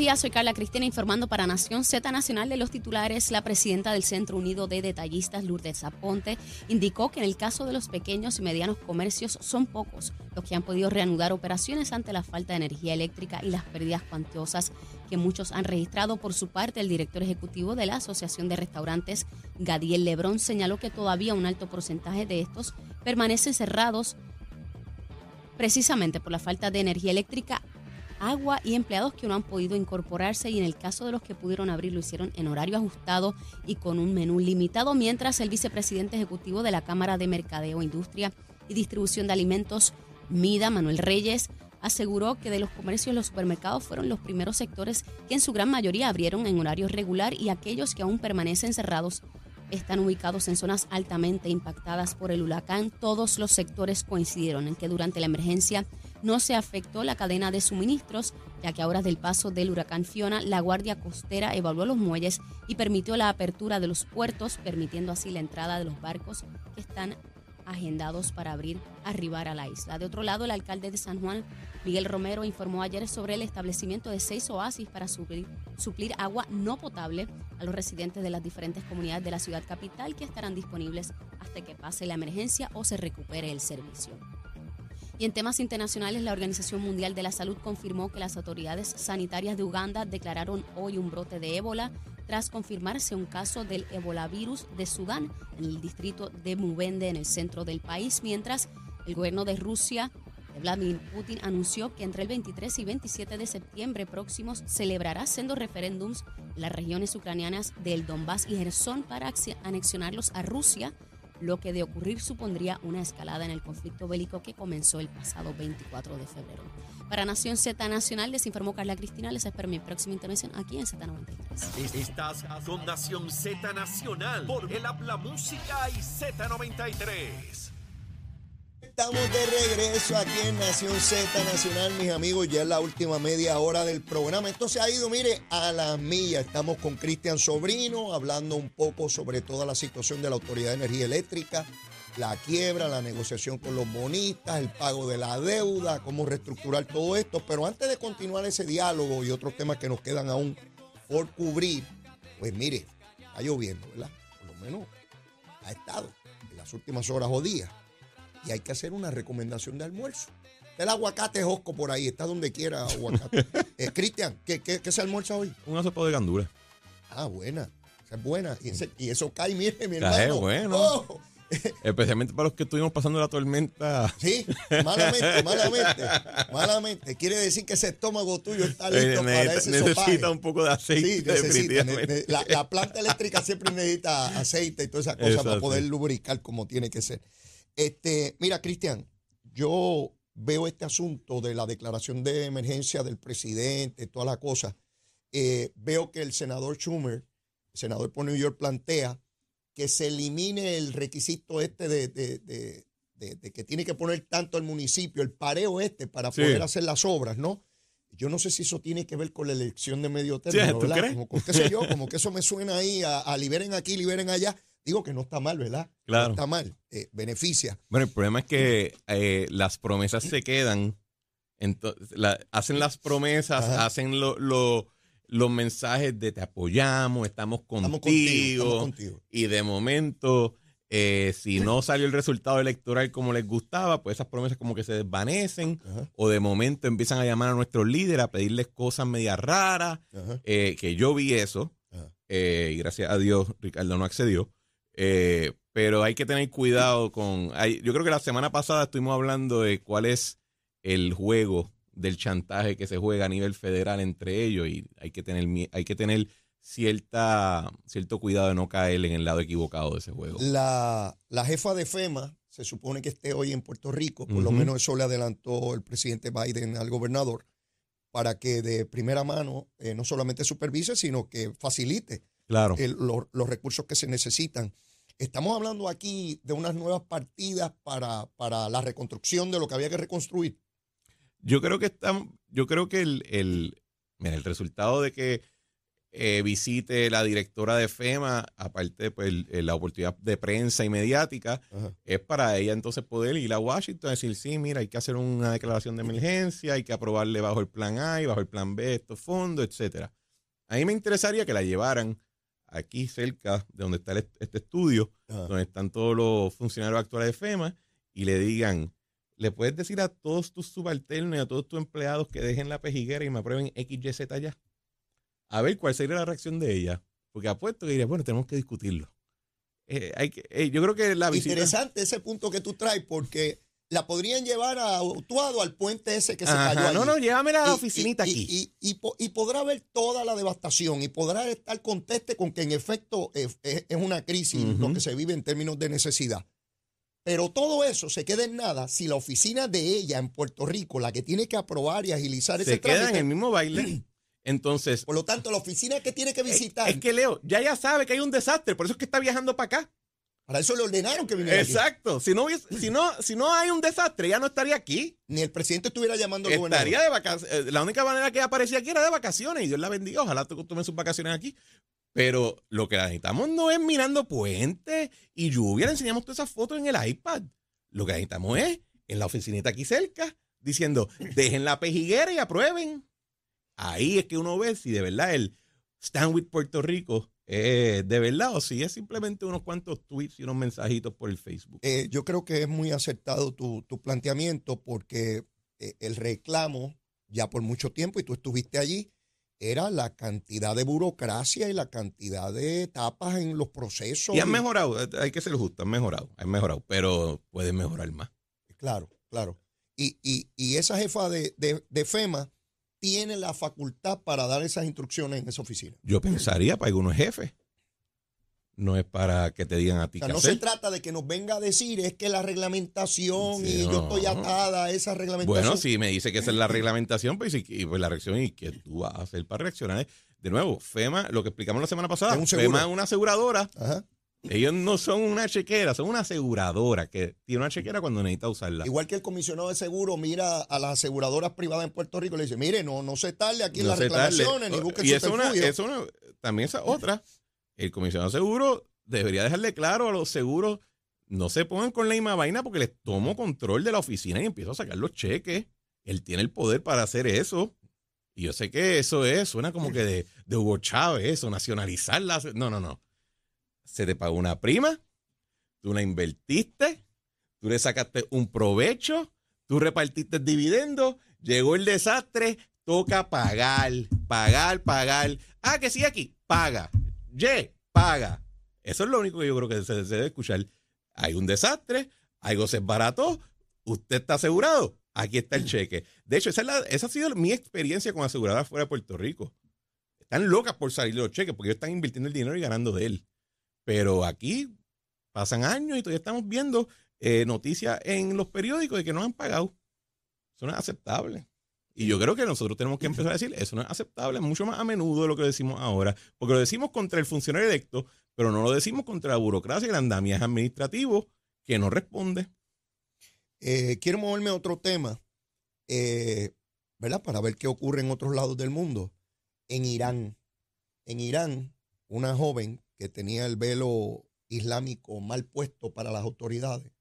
días, soy Carla Cristina informando para Nación Z Nacional de los titulares. La presidenta del Centro Unido de Detallistas, Lourdes Aponte, indicó que en el caso de los pequeños y medianos comercios son pocos los que han podido reanudar operaciones ante la falta de energía eléctrica y las pérdidas cuantiosas que muchos han registrado. Por su parte, el director ejecutivo de la Asociación de Restaurantes, Gadiel Lebrón, señaló que todavía un alto porcentaje de estos permanecen cerrados precisamente por la falta de energía eléctrica agua y empleados que no han podido incorporarse y en el caso de los que pudieron abrir lo hicieron en horario ajustado y con un menú limitado, mientras el vicepresidente ejecutivo de la Cámara de Mercadeo, Industria y Distribución de Alimentos, MIDA, Manuel Reyes, aseguró que de los comercios los supermercados fueron los primeros sectores que en su gran mayoría abrieron en horario regular y aquellos que aún permanecen cerrados están ubicados en zonas altamente impactadas por el huracán. Todos los sectores coincidieron en que durante la emergencia no se afectó la cadena de suministros, ya que a horas del paso del huracán Fiona, la Guardia Costera evaluó los muelles y permitió la apertura de los puertos, permitiendo así la entrada de los barcos que están agendados para abrir arribar a la isla. De otro lado, el alcalde de San Juan, Miguel Romero, informó ayer sobre el establecimiento de seis oasis para suplir, suplir, agua no potable a los residentes de las diferentes comunidades de la ciudad capital que estarán disponibles hasta que pase la emergencia o se recupere el servicio. Y en temas internacionales, la Organización Mundial de la Salud confirmó que las autoridades sanitarias de Uganda declararon hoy un brote de ébola tras confirmarse un caso del ébola virus de Sudán en el distrito de Mubende, en el centro del país, mientras el gobierno de Rusia Vladimir Putin anunció que entre el 23 y 27 de septiembre próximos celebrará siendo referéndums las regiones ucranianas del Donbass y Gerson para anexionarlos a Rusia lo que de ocurrir supondría una escalada en el conflicto bélico que comenzó el pasado 24 de febrero. Para Nación Z Nacional, les informó Carla Cristina. Les espero mi próxima intervención aquí en Z93. Estás con Nación Z Nacional por el Habla Música y Z93. Estamos de regreso aquí en Nación Z Nacional, mis amigos. Ya es la última media hora del programa. Esto se ha ido, mire, a la milla. Estamos con Cristian Sobrino hablando un poco sobre toda la situación de la Autoridad de Energía Eléctrica, la quiebra, la negociación con los bonistas, el pago de la deuda, cómo reestructurar todo esto. Pero antes de continuar ese diálogo y otros temas que nos quedan aún por cubrir, pues mire, está lloviendo, ¿verdad? Por lo menos ha estado en las últimas horas o días y hay que hacer una recomendación de almuerzo. El aguacate Josco por ahí, está donde quiera aguacate. Eh, Cristian, ¿qué, ¿qué, se almuerza hoy? Una sopa de gandules. Ah, buena. Esa es buena. Y, eso cae, mire, mi hermano. Es bueno. Oh. Especialmente para los que estuvimos pasando la tormenta. Sí, malamente, malamente, malamente. Quiere decir que ese estómago tuyo está eh, listo para ese Necesita un poco de aceite. Sí, necesita. La, la, planta eléctrica siempre necesita aceite y toda esa cosa para poder lubricar como tiene que ser. Este, mira, Cristian, yo veo este asunto de la declaración de emergencia del presidente, toda la cosa. Eh, veo que el senador Schumer, el senador por New York, plantea que se elimine el requisito este de, que tiene que poner tanto el municipio, el pareo este, para poder hacer las obras, ¿no? Yo no sé si eso tiene que ver con la elección de medio término, ¿verdad? Como, yo, como que eso me suena ahí a liberen aquí, liberen allá. Digo que no está mal, ¿verdad? Claro. No está mal, eh, beneficia. Bueno, el problema es que eh, las promesas se quedan, hacen las promesas, hacen los mensajes de te apoyamos, estamos contigo, y de momento, eh, si no salió el resultado electoral como les gustaba, pues esas promesas como que se desvanecen, o de momento empiezan a llamar a nuestros líderes a pedirles cosas media raras, que yo vi eso, y gracias a Dios Ricardo no accedió. Eh, pero hay que tener cuidado con... yo creo que la semana pasada estuvimos hablando de cuál es el juego del chantaje que se juega a nivel federal entre ellos y hay que tener, hay que tener cierta, cierto cuidado de no caer en el lado equivocado de ese juego. La, la jefa de FEMA se supone que esté hoy en Puerto Rico, por lo menos eso le adelantó el presidente Biden al gobernador, para que de primera mano eh, no solamente supervise, sino que facilite claro. los recursos que se necesitan. Estamos hablando aquí de unas nuevas partidas para, para la reconstrucción de lo que había que reconstruir. Yo creo que estamos, yo creo que el, el, mira, el resultado de que eh, visite la directora de FEMA, aparte de pues, la oportunidad de prensa y mediática, es para ella entonces poder ir a Washington y decir, sí, mira, hay que hacer una declaración de emergencia, hay que aprobarle bajo el plan A y bajo el plan B estos fondos, etcétera. A mí me interesaría que la llevaran aquí cerca de donde está este estudio, donde están todos los funcionarios actuales de FEMA, y le digan, le puedes decir a todos tus subalternos y a todos tus empleados que dejen la pejiguera y me aprueben XYZ ya a ver cuál sería la reacción de ella. Porque apuesto que diría, bueno, tenemos que discutirlo. Eh, hay que, eh, yo creo que la visita... Interesante ese punto que tú traes, porque la podrían llevar a Utuado, al puente ese que se cayó. No, no, llévamela a la oficinita aquí. Y, podrá ver toda la devastación y podrá estar conteste con que en efecto es, una crisis lo que se vive en términos de necesidad. Pero todo eso se queda en nada si la oficina de ella en Puerto Rico, la que tiene que aprobar y agilizar ese trámite. Se queda en el mismo baile. Entonces. Por lo tanto, la oficina que tiene que visitar. Es, que Leo, ya ya sabe que hay un desastre, por eso es que está viajando para acá. Para eso le ordenaron que viniera. Exacto. Si no, si, no, si no hay un desastre, ya no estaría aquí. Ni el presidente estuviera llamando al Estaría de vacaciones. Eh, la única manera que aparecía aquí era de vacaciones y Dios la bendiga. Ojalá tomen sus vacaciones aquí. Pero lo que necesitamos no es mirando puentes y lluvia. Le enseñamos todas esas fotos en el iPad. Lo que necesitamos es en la oficinita aquí cerca diciendo, dejen la pejiguera y aprueben. Ahí es que uno ve si de verdad el Stand with Puerto Rico de verdad o si es simplemente unos cuantos tweets y unos mensajitos por el Facebook. Eh, yo creo que es muy acertado tu, planteamiento porque eh, el reclamo ya por mucho tiempo, y tú estuviste allí, era la cantidad de burocracia y la cantidad de etapas en los procesos. Y han mejorado, eh, hay que ser justo, han mejorado, han mejorado, pero pueden mejorar más. Claro, claro. Y, y, esa jefa de, de FEMA tiene la facultad para dar esas instrucciones en esa oficina. Yo pensaría para algunos jefes. No es para que te digan a ti. no se trata de que nos venga a decir es que la reglamentación y yo estoy atada a esa reglamentación. Bueno, si me dice que esa es la reglamentación, pues, y, pues la reacción y que tú vas a hacer para reaccionar. De nuevo, FEMA, lo que explicamos la semana pasada, FEMA es una aseguradora. Ajá ellos no son una chequera, son una aseguradora que tiene una chequera cuando necesita usarla. Igual que el comisionado de seguro mira a las aseguradoras privadas en Puerto Rico y le dice, mire, no, no se tarde aquí en las reclamaciones, ni busquen Y es una, es una, también esa otra. El comisionado de seguro debería dejarle claro a los seguros, no se pongan con la misma vaina porque les tomo control de la oficina y empiezo a sacar los cheques. Él tiene el poder para hacer eso. Y yo sé que eso es, suena como que de, de Hugo Chávez, eso, nacionalizarla. No, no, no se te pagó una prima, tú la invertiste, tú le sacaste un provecho, tú repartiste dividendos, llegó el desastre, toca pagar, pagar, pagar. Ah, que sí aquí, paga. Ye, paga. Eso es lo único que yo creo que se, debe escuchar. Hay un desastre, algo se barato, usted está asegurado, aquí está el cheque. De hecho, esa, esa ha sido mi experiencia con aseguradas fuera de Puerto Rico. Están locas por salir los cheques porque ellos están invirtiendo el dinero y ganando de él. Pero aquí pasan años y todavía estamos viendo eh, noticias en los periódicos de que no han pagado. Eso no es aceptable. Y yo creo que nosotros tenemos que empezar a decir, eso no es aceptable, mucho más a menudo de lo que decimos ahora, porque lo decimos contra el funcionario electo, pero no lo decimos contra la burocracia y el andamiaje administrativo que no responde. Eh, quiero moverme a otro tema, eh, ¿verdad? Para ver qué ocurre en otros lados del mundo. En Irán, en Irán, una joven que tenía el velo islámico mal puesto para las autoridades,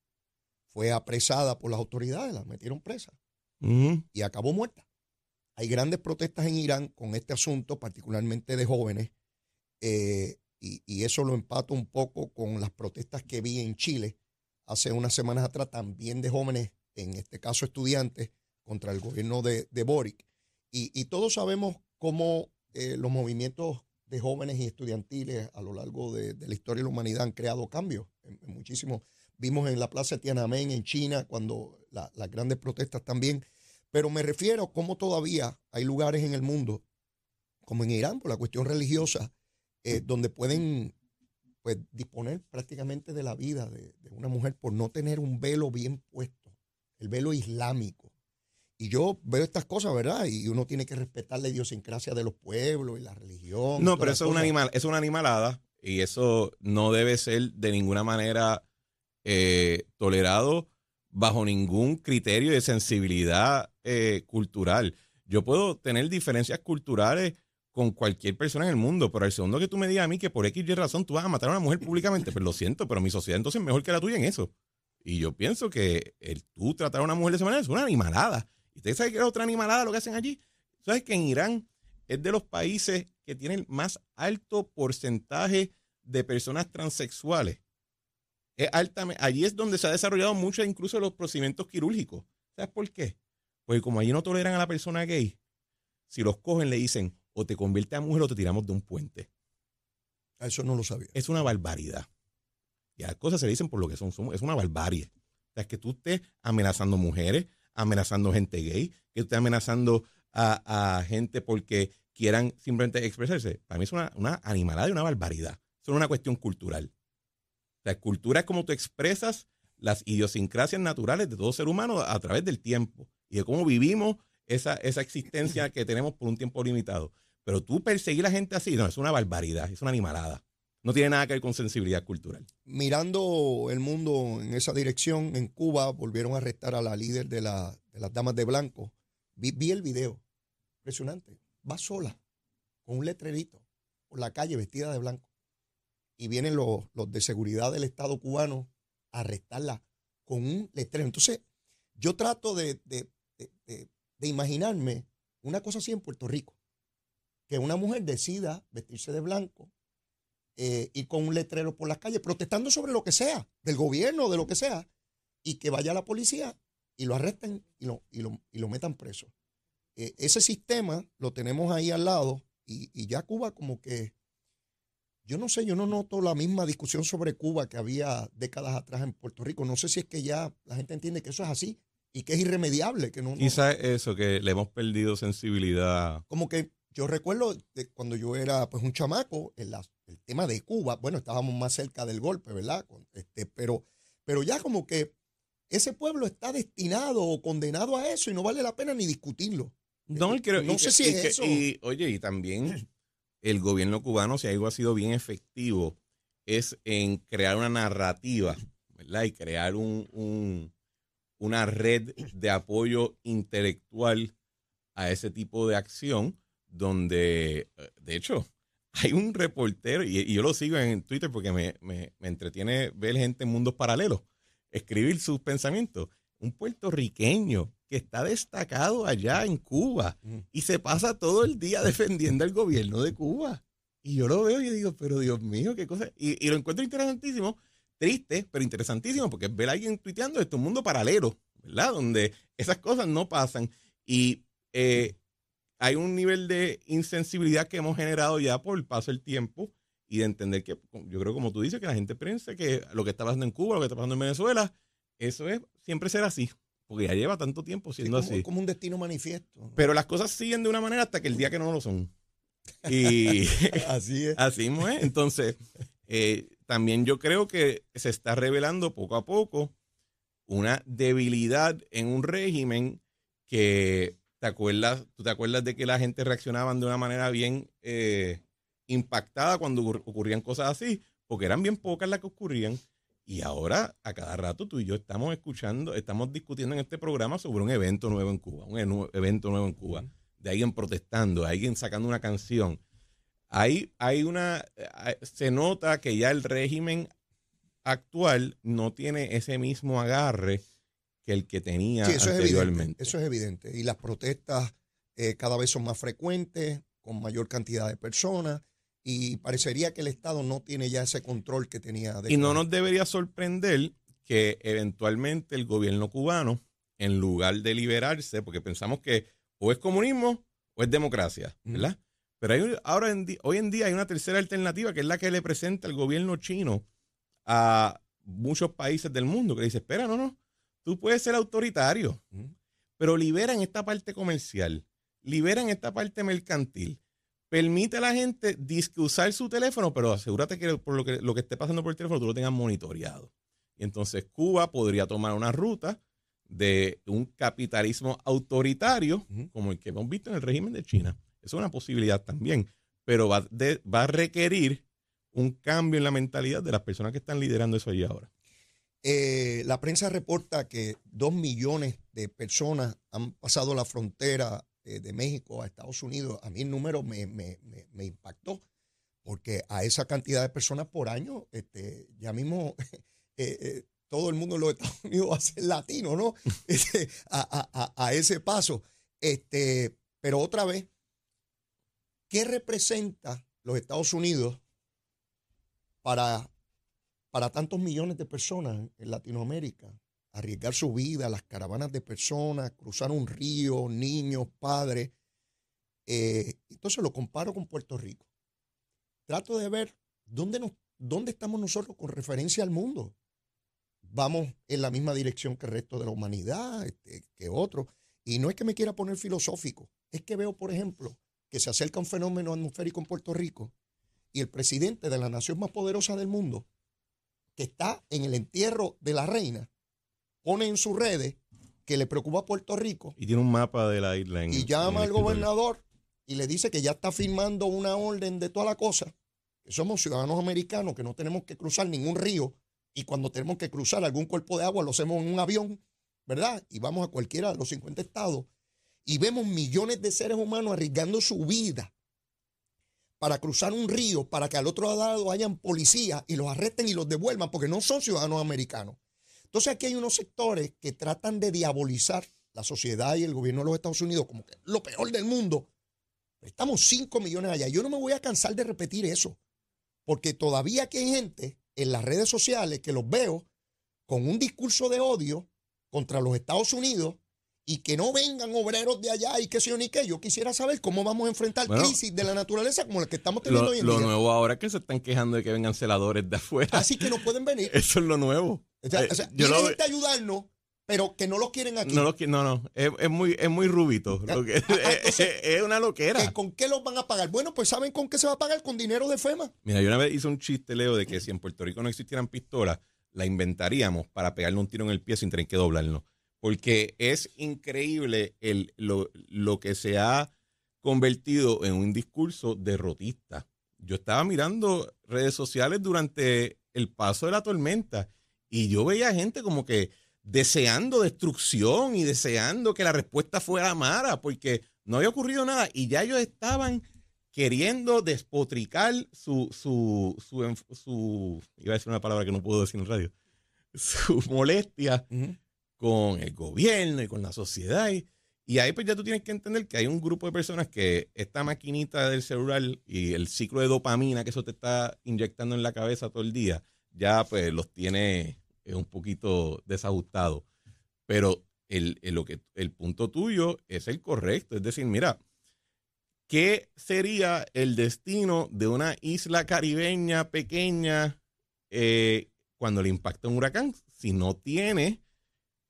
fue apresada por las autoridades, la metieron presa y acabó muerta. Hay grandes protestas en Irán con este asunto, particularmente de jóvenes, eh, y, y, eso lo empato un poco con las protestas que vi en Chile hace unas semanas atrás, también de jóvenes, en este caso estudiantes, contra el gobierno de, de Boric. Y, y, todos sabemos cómo eh, los movimientos de jóvenes y estudiantiles a lo largo de, la historia de la humanidad han creado cambios. muchísimo. Vimos en la Plaza Tiananmen en China cuando las grandes protestas también. Pero me refiero a cómo todavía hay lugares en el mundo, como en Irán, por la cuestión religiosa, eh, donde pueden pues, disponer prácticamente de la vida de, una mujer por no tener un velo bien puesto, el velo islámico. Y yo veo estas cosas, ¿verdad? Y uno tiene que respetar la idiosincrasia de los pueblos y la religión. No, pero eso es, un animal, es una animalada y eso no debe ser de ninguna manera eh, tolerado bajo ningún criterio de sensibilidad eh, cultural. Yo puedo tener diferencias culturales con cualquier persona en el mundo, pero el segundo que tú me digas a mí que por X y razón tú vas a matar a una mujer públicamente, pues lo siento, pero mi sociedad entonces es mejor que la tuya en eso. Y yo pienso que el tú tratar a una mujer de esa manera es una animalada. ¿Y usted sabe qué es otra animalada lo que hacen allí? ¿Sabes que en Irán es de los países que tienen más alto porcentaje de personas transexuales? Es allí es donde se ha desarrollado mucho incluso los procedimientos quirúrgicos. ¿Sabes por qué? Porque como allí no toleran a la persona gay, si los cogen le dicen o te convierte a mujer o te tiramos de un puente. Eso no lo sabía. Es una barbaridad. Y las cosas se dicen por lo que son. es una barbarie. O sea, es que tú estés amenazando mujeres, amenazando gente gay, que estés amenazando a, gente porque quieran simplemente expresarse. Para mí es una, una animalada y una barbaridad. Es una cuestión cultural. La cultura es como tú expresas las idiosincrasias naturales de todo ser humano a través del tiempo y de cómo vivimos esa, esa existencia que tenemos por un tiempo limitado. Pero tú perseguir a la gente así, no, es una barbaridad, es una animalada. No tiene nada que ver con sensibilidad cultural. Mirando el mundo en esa dirección, en Cuba volvieron a arrestar a la líder de, las Damas de Blanco. Vi, el video, impresionante. Va sola, con un letrerito, por la calle vestida de blanco. Y vienen los, los de seguridad del Estado cubano a arrestarla con un letrero. Entonces, yo trato de, de, imaginarme una cosa así en Puerto Rico, que una mujer decida vestirse de blanco eh, y con un letrero por las calles, protestando sobre lo que sea, del gobierno, de lo que sea, y que vaya la policía y lo arresten y lo, y lo, metan preso. Eh, ese sistema lo tenemos ahí al lado y, y ya Cuba como que yo no sé, yo no noto la misma discusión sobre Cuba que había décadas atrás en Puerto Rico. No sé si es que ya la gente entiende que eso es así y que es irremediable. Que no, Quizá eso, que le hemos perdido sensibilidad. Como que yo recuerdo de cuando yo era pues un chamaco, el, el tema de Cuba, bueno, estábamos más cerca del golpe, ¿verdad? Este, pero, pero ya como que ese pueblo está destinado o condenado a eso y no vale la pena ni discutirlo. No, creo, no sé si es eso. Y, oye, y también el gobierno cubano, si algo ha sido bien efectivo, es en crear una narrativa, ¿verdad? Y crear un, una red de apoyo intelectual a ese tipo de acción, donde, eh, de hecho, hay un reportero, y, yo lo sigo en Twitter porque me, me, me entretiene ver gente en mundos paralelos, escribir sus pensamientos. Un puertorriqueño que está destacado allá en Cuba y se pasa todo el día defendiendo al gobierno de Cuba. Y yo lo veo y digo, pero Dios mío, qué cosa. Y, lo encuentro interesantísimo, triste, pero interesantísimo, porque ver a alguien tuiteando esto, un mundo paralelo, ¿verdad? Donde esas cosas no pasan. Y eh, hay un nivel de insensibilidad que hemos generado ya por el paso del tiempo y de entender que, yo creo como tú dices, que la gente piensa que lo que está pasando en Cuba, lo que está pasando en Venezuela, eso es siempre ser así porque ya lleva tanto tiempo siendo así. Es como un destino manifiesto. Pero las cosas siguen de una manera hasta que el día que no lo son. Y así es. Así es. Entonces, eh, también yo creo que se está revelando poco a poco una debilidad en un régimen que, ¿te acuerdas? ¿Tú te acuerdas de que la gente reaccionaba de una manera bien eh, impactada cuando ocurrían cosas así? Porque eran bien pocas las que ocurrían. Y ahora, a cada rato, tú y yo estamos escuchando, estamos discutiendo en este programa sobre un evento nuevo en Cuba, un evento nuevo en Cuba, de alguien protestando, de alguien sacando una canción. Hay, hay una, se nota que ya el régimen actual no tiene ese mismo agarre que el que tenía eso anteriormente. Es eso es evidente. Y las protestas eh, cada vez son más frecuentes, con mayor cantidad de personas y parecería que el Estado no tiene ya ese control que tenía. y no nos debería sorprender que eventualmente el gobierno cubano, en lugar de liberarse, porque pensamos que o es comunismo o es democracia, ¿verdad? Pero hay, ahora en hoy en día hay una tercera alternativa que es la que le presenta el gobierno chino a muchos países del mundo, que dice, espera, no, no, tú puedes ser autoritario, pero liberan esta parte comercial, liberan esta parte mercantil, permite a la gente usar su teléfono, pero asegúrate que por lo que, lo que esté pasando por el teléfono tú lo tengas monitoreado. Y entonces Cuba podría tomar una ruta de un capitalismo autoritario, como el que hemos visto en el régimen de China. Eso es una posibilidad también, pero va, va a requerir un cambio en la mentalidad de las personas que están liderando eso allí ahora. Eh, la prensa reporta que dos millones de personas han pasado la frontera eh, de México a Estados Unidos. A mí el número me, impactó, porque a esa cantidad de personas por año, este, ya mismo eh, todo el mundo en los Estados Unidos va a ser latino, ¿no? Este, a, ese paso. Este, pero otra vez, ¿qué representa los Estados Unidos para, para tantos millones de personas en Latinoamérica? Arriesgar su vida, las caravanas de personas, cruzar un río, niños, padres. Eh, entonces lo comparo con Puerto Rico. Trato de ver dónde, nos, dónde estamos nosotros con referencia al mundo vamos en la misma dirección que el resto de la humanidad, este, que otros. Y no es que me quiera poner filosófico, es que veo, por ejemplo, que se acerca un fenómeno atmosférico en Puerto Rico y el presidente de la nación más poderosa del mundo, que está en el entierro de la reina, pone en sus redes que le preocupa a Puerto Rico. Y tiene un mapa de la isla. y llama al gobernador y le dice que ya está firmando una orden de toda la cosa, que somos ciudadanos americanos, que no tenemos que cruzar ningún río y cuando tenemos que cruzar algún cuerpo de agua lo hacemos en un avión, ¿verdad? Y vamos a cualquiera de los 50 estados y vemos millones de seres humanos arriesgando su vida para cruzar un río, para que al otro lado hayan policías y los arresten y los devuelvan, porque no son ciudadanos americanos. Entonces aquí hay unos sectores que tratan de diabolizar la sociedad y el gobierno de los Estados Unidos como que lo peor del mundo. Estamos 5 millones allá. Yo no me voy a cansar de repetir eso, porque todavía aquí hay gente en las redes sociales que los veo con un discurso de odio contra los Estados Unidos y que no vengan obreros de allá y que sé yo ni qué. Yo quisiera saber cómo vamos a enfrentar crisis de la naturaleza como la que estamos teniendo hoy en día. Lo nuevo ahora es que se están quejando de que vengan celadores de afuera. Así que no pueden venir. Eso es lo nuevo. O sea, eh, yo lo... ayudarnos, pero que no los quieren aquí. No, no, no, es, muy, es muy rubito. Ah, ah, es, una loquera. ¿Con qué los van a pagar? Bueno, pues ¿saben con qué se va a pagar? Con dinero de FEMA. Mira, yo una vez hice un chiste, Leo, de que si en Puerto Rico no existieran pistolas, la inventaríamos para pegarle un tiro en el pie sin tener que doblarlo. Porque es increíble el, lo, lo que se ha convertido en un discurso derrotista. Yo estaba mirando redes sociales durante el paso de la tormenta y yo veía gente como que deseando destrucción y deseando que la respuesta fuera mala, porque no había ocurrido nada y ya ellos estaban queriendo despotricar su, su, su, iba a decir una palabra que no puedo decir en radio, su molestia con el gobierno y con la sociedad. Y, y, ahí pues ya tú tienes que entender que hay un grupo de personas que esta maquinita del celular y el ciclo de dopamina que eso te está inyectando en la cabeza todo el día, ya pues los tiene es un poquito desajustado. Pero el, lo que, el punto tuyo es el correcto. Es decir, mira, ¿qué sería el destino de una isla caribeña pequeña eh, cuando le impacta un huracán? Si no tiene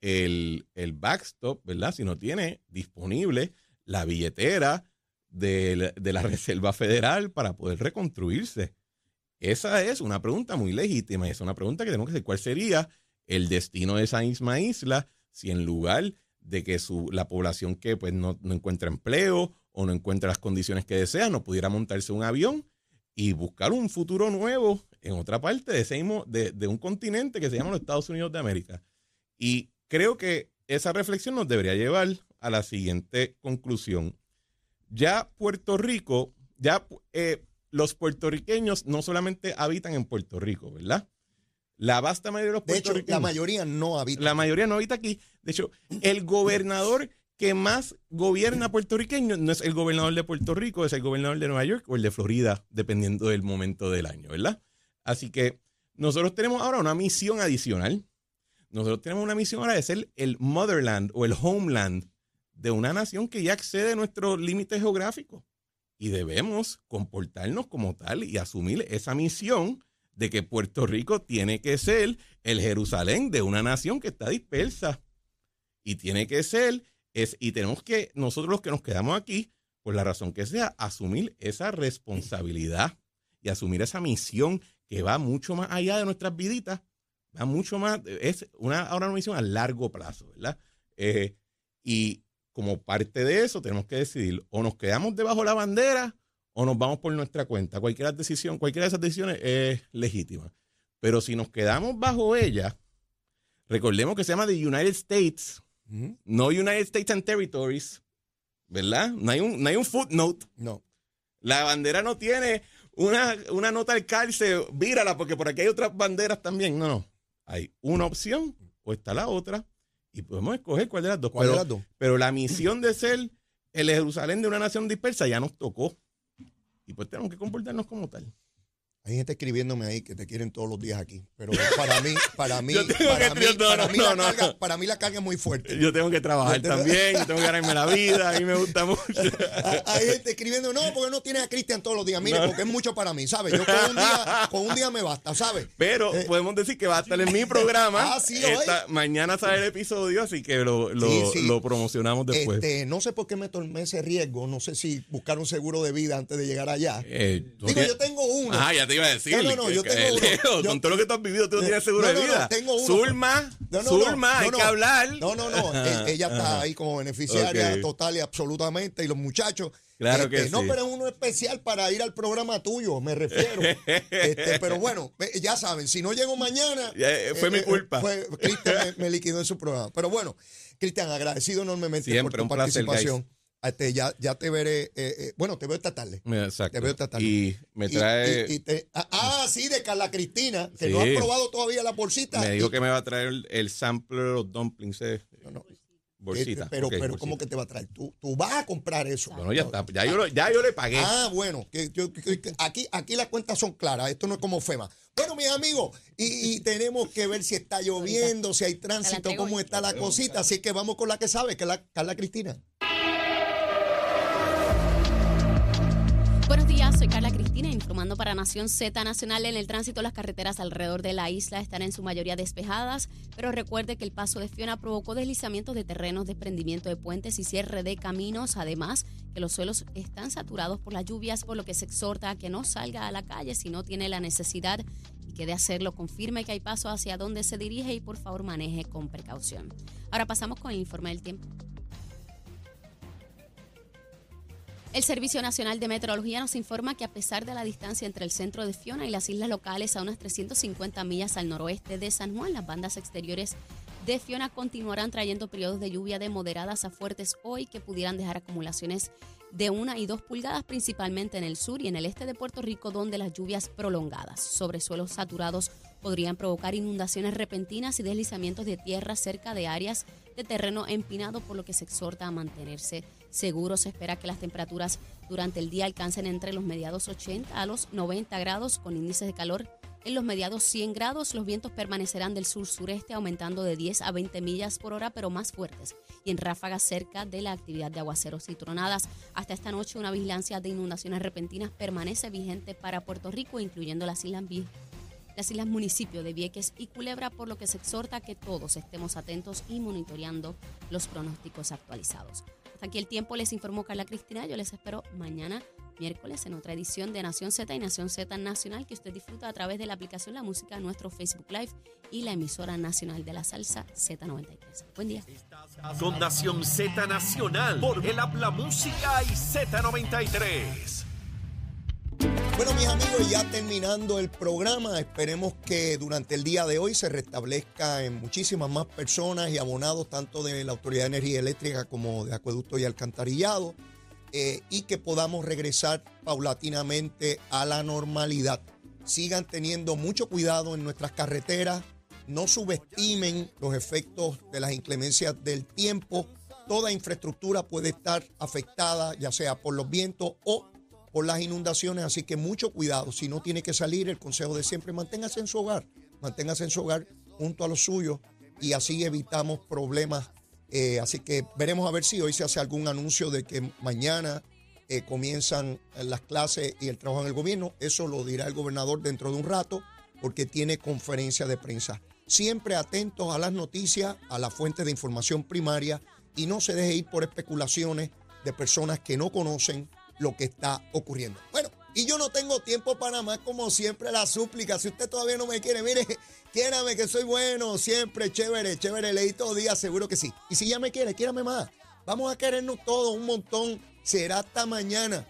el, el, backstop, ¿verdad? Si no tiene disponible la billetera de de la Reserva Federal para poder reconstruirse. Esa es una pregunta muy legítima y es una pregunta que tenemos que hacer. ¿Cuál sería el destino de esa misma isla si en lugar de que su, la población que pues, no, encuentra empleo o no encuentra las condiciones que desea, no pudiera montarse un avión y buscar un futuro nuevo en otra parte de, ese de, de un continente que se llama los Estados Unidos de América? Y creo que esa reflexión nos debería llevar a la siguiente conclusión. Ya Puerto Rico, ya eh, los puertorriqueños no solamente habitan en Puerto Rico, ¿verdad? La vasta mayoría de los puertorriqueños. De hecho, la mayoría no habita. La mayoría no habita aquí. De hecho, el gobernador que más gobierna puertorriqueño no es el gobernador de Puerto Rico, es el gobernador de Nueva York o el de Florida, dependiendo del momento del año, ¿verdad? Así que nosotros tenemos ahora una misión adicional. Nosotros tenemos una misión ahora de ser el motherland o el homeland de una nación que ya excede nuestros límites geográficos y debemos comportarnos como tal y asumir esa misión de que Puerto Rico tiene que ser el Jerusalén de una nación que está dispersa. Y tiene que ser es, y tenemos que nosotros los que nos quedamos aquí por la razón que sea, asumir esa responsabilidad y asumir esa misión que va mucho más allá de nuestras viditas, va mucho más, es una, ahora una misión a largo plazo, ¿verdad? Eh, y como parte de eso tenemos que decidir o nos quedamos debajo de la bandera o nos vamos por nuestra cuenta. Cualquier decisión, cualquiera de esas decisiones es legítima. Pero si nos quedamos bajo ella, recordemos que se llama the United States, no United States and Territories, ¿verdad? No hay un, no hay un footnote. No. La bandera no tiene una, una nota al cárcel, vírala, porque por aquí hay otras banderas también. No, no. Hay una opción o está la otra y podemos escoger cuál de las dos. ¿Cuál pero, de las dos? pero la misión de ser el Jerusalén de una nación dispersa ya nos tocó. Y pues tenemos que comportarnos como tal. Hay gente escribiéndome ahí que te quieren todos los días aquí. Pero para mí, para mí, para mí, para la carga- para mí la carga es muy fuerte. Yo tengo que trabajar también, yo tengo que ganarme la vida, a mí me gusta mucho. Hay- gente escribiendo, no, porque no tienes a Cristian todos los días. Mire, porque es mucho para mí, ¿sabes? Yo con un día, con un día me basta, ¿sabes? Pero Eh, podemos decir que va a estar en mi programa. Ah, sí, hoy. Esta- mañana sale el episodio, así que lo, lo, Sí, sí. lo promocionamos después. Este, no sé por qué me tomé ese riesgo. No sé si buscar un seguro de vida antes de llegar allá. Eh, ¿tú Digo, yo tengo uno. Ah, ya te iba a decir. No, no, no, yo tengo uno. Leo, Yo- con todo lo que tú has vivido, tú no tienes seguro No, de no, no, vida. tengo uno. Zulma, No, no, Zulma, no, hay no, que no. hablar. No, no, no. e- Ella está ahí como beneficiaria total y absolutamente. Y los muchachos. Claro este, que No, sí. pero es uno especial para ir al programa tuyo, me refiero. Este, pero bueno, eh, ya saben, si no llego mañana. Ya, eh, fue mi culpa. fue- Cristian me, me liquidó en su programa. Pero bueno, Cristian, agradecido enormemente Siempre, por tu un placer, participación. Este, ya, ya te veré. eh, eh, bueno, te veo esta tarde. Exacto. Te veo esta tarde. Y me trae, y- y te- ah, ah, sí, de Carla Cristina, que Sí. no has probado todavía la bolsita. me dijo Y- que me va a traer el, el sampler de los dumplings, eh, no, no, bolsita. eh, pero, pero bolsita. ¿cómo que te va a traer? Tú, tú vas a comprar eso. Bueno, ya está. Ya yo, lo- ya yo le pagué. Ah, bueno, que, yo- que- que aquí, aquí las cuentas son claras, esto no es como FEMA. Bueno, mis amigos, y, y tenemos que ver si está lloviendo, si hay tránsito, cómo está la cosita. Así que vamos con la que sabe, que es la Carla Cristina. Informando para Nación Z Nacional. En el tránsito, las carreteras alrededor de la isla están en su mayoría despejadas, pero recuerde que el paso de Fiona provocó deslizamientos de terrenos, desprendimiento de puentes y cierre de caminos. Además, que los suelos están saturados por las lluvias, por lo que se exhorta a que no salga a la calle si no tiene la necesidad y que de hacerlo confirme que hay paso hacia donde se dirige y por favor maneje con precaución. Ahora pasamos con el informe del tiempo. El Servicio Nacional de Meteorología nos informa que a pesar de la distancia entre el centro de Fiona y las islas locales a unas 350 millas al noroeste de San Juan, las bandas exteriores de Fiona continuarán trayendo periodos de lluvia de moderadas a fuertes hoy que pudieran dejar acumulaciones de una y dos pulgadas principalmente en el sur y en el este de Puerto Rico donde las lluvias prolongadas sobre suelos saturados podrían provocar inundaciones repentinas y deslizamientos de tierra cerca de áreas de terreno empinado por lo que se exhorta a mantenerse seguro. Se espera que las temperaturas durante el día alcancen entre los mediados 80 a los 90 grados con índices de calor en los mediados 100 grados. Los vientos permanecerán del sur-sureste aumentando de 10 a 20 millas por hora pero más fuertes y en ráfagas cerca de la actividad de aguaceros y tronadas. Hasta esta noche una vigilancia de inundaciones repentinas permanece vigente para Puerto Rico incluyendo las islas las islas municipio de Vieques y Culebra, por lo que se exhorta a que todos estemos atentos y monitoreando los pronósticos actualizados. Hasta aquí el tiempo, les informó Carla Cristina. Yo les espero mañana, miércoles, en otra edición de Nación Z y Nación Z Nacional que usted disfruta a través de la aplicación La Música, nuestro Facebook Live y la emisora nacional de la salsa Z93. Buen día. Con Nación Z Nacional por el Habla Música y Z93. Bueno, mis amigos, ya terminando el programa, esperemos que durante el día de hoy se restablezca en muchísimas más personas y abonados, tanto de la Autoridad de Energía Eléctrica como de Acueducto y Alcantarillado, eh, y que podamos regresar paulatinamente a la normalidad. Sigan teniendo mucho cuidado en nuestras carreteras, no subestimen los efectos de las inclemencias del tiempo. Toda infraestructura puede estar afectada, ya sea por los vientos o por las inundaciones, así que mucho cuidado. Si no tiene que salir, el consejo de siempre, manténgase en su hogar, manténgase en su hogar junto a los suyos y así evitamos problemas. Eh, así que veremos a ver si hoy se hace algún anuncio de que mañana eh, comienzan las clases y el trabajo en el gobierno. Eso lo dirá el gobernador dentro de un rato porque tiene conferencia de prensa. Siempre atentos a las noticias, a la fuente de información primaria y no se deje ir por especulaciones de personas que no conocen lo que está ocurriendo. Bueno, y yo no tengo tiempo para más, como siempre, la súplica. Si usted todavía no me quiere, mire, quiérame que soy bueno, siempre, chévere, chévere, leí todo día, seguro que sí. Y si ya me quiere, quiérame más. Vamos a querernos todos un montón. Será hasta mañana.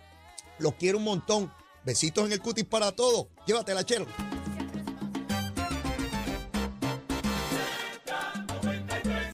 Los quiero un montón. Besitos en el cutis para todos. Llévatela, chelo.